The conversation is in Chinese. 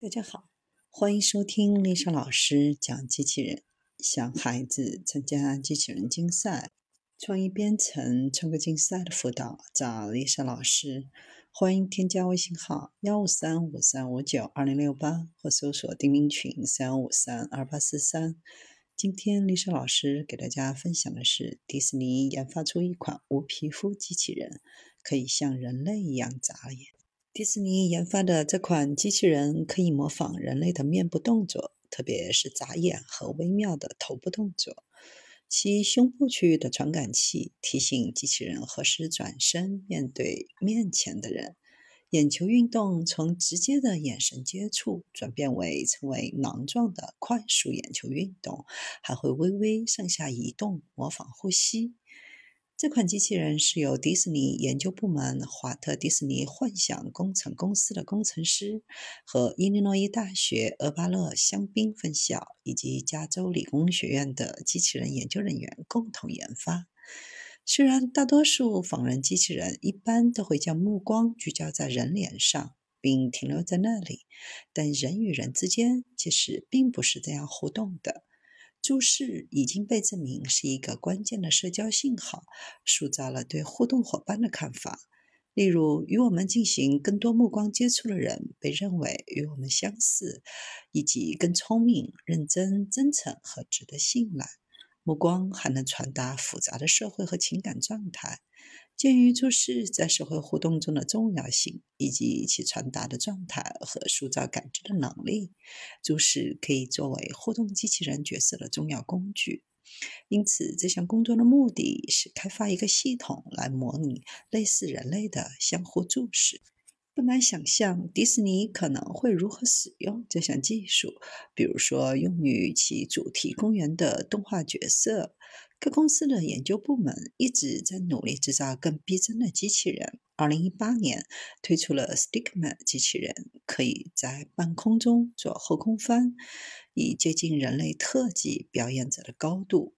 大家好，欢迎收听丽莎老师讲机器人。想孩子参加机器人竞赛、创意编程、创客竞赛的辅导，找丽莎老师。欢迎添加微信号幺五三五三五九二零六八，或搜索钉钉群三五三二八四三。今天丽莎老师给大家分享的是，迪士尼研发出一款无皮肤机器人，可以像人类一样眨眼。迪士尼研发的这款机器人可以模仿人类的面部动作，特别是眨眼和微妙的头部动作。其胸部区域的传感器提醒机器人何时转身面对面前的人。眼球运动从直接的眼神接触转变为成为囊状的快速眼球运动，还会微微上下移动，模仿呼吸。这款机器人是由迪士尼研究部门、华特迪士尼幻想工程公司的工程师和伊利诺伊大学厄巴勒香槟分校以及加州理工学院的机器人研究人员共同研发。虽然大多数仿人机器人一般都会将目光聚焦在人脸上，并停留在那里，但人与人之间其实并不是这样互动的。注视已经被证明是一个关键的社交信号，塑造了对互动伙伴的看法。例如，与我们进行更多目光接触的人被认为与我们相似，以及更聪明、认真、真诚和值得信赖。目光还能传达复杂的社会和情感状态。鉴于注视在社会互动中的重要性，以及其传达的状态和塑造感知的能力，注视可以作为互动机器人角色的重要工具。因此，这项工作的目的是开发一个系统来模拟类似人类的相互注视。不难想象，迪士尼可能会如何使用这项技术，比如说用于其主题公园的动画角色。各公司的研究部门一直在努力制造更逼真的机器人。2018年推出了 Stickman 机器人，可以在半空中做后空翻，以接近人类特技表演者的高度。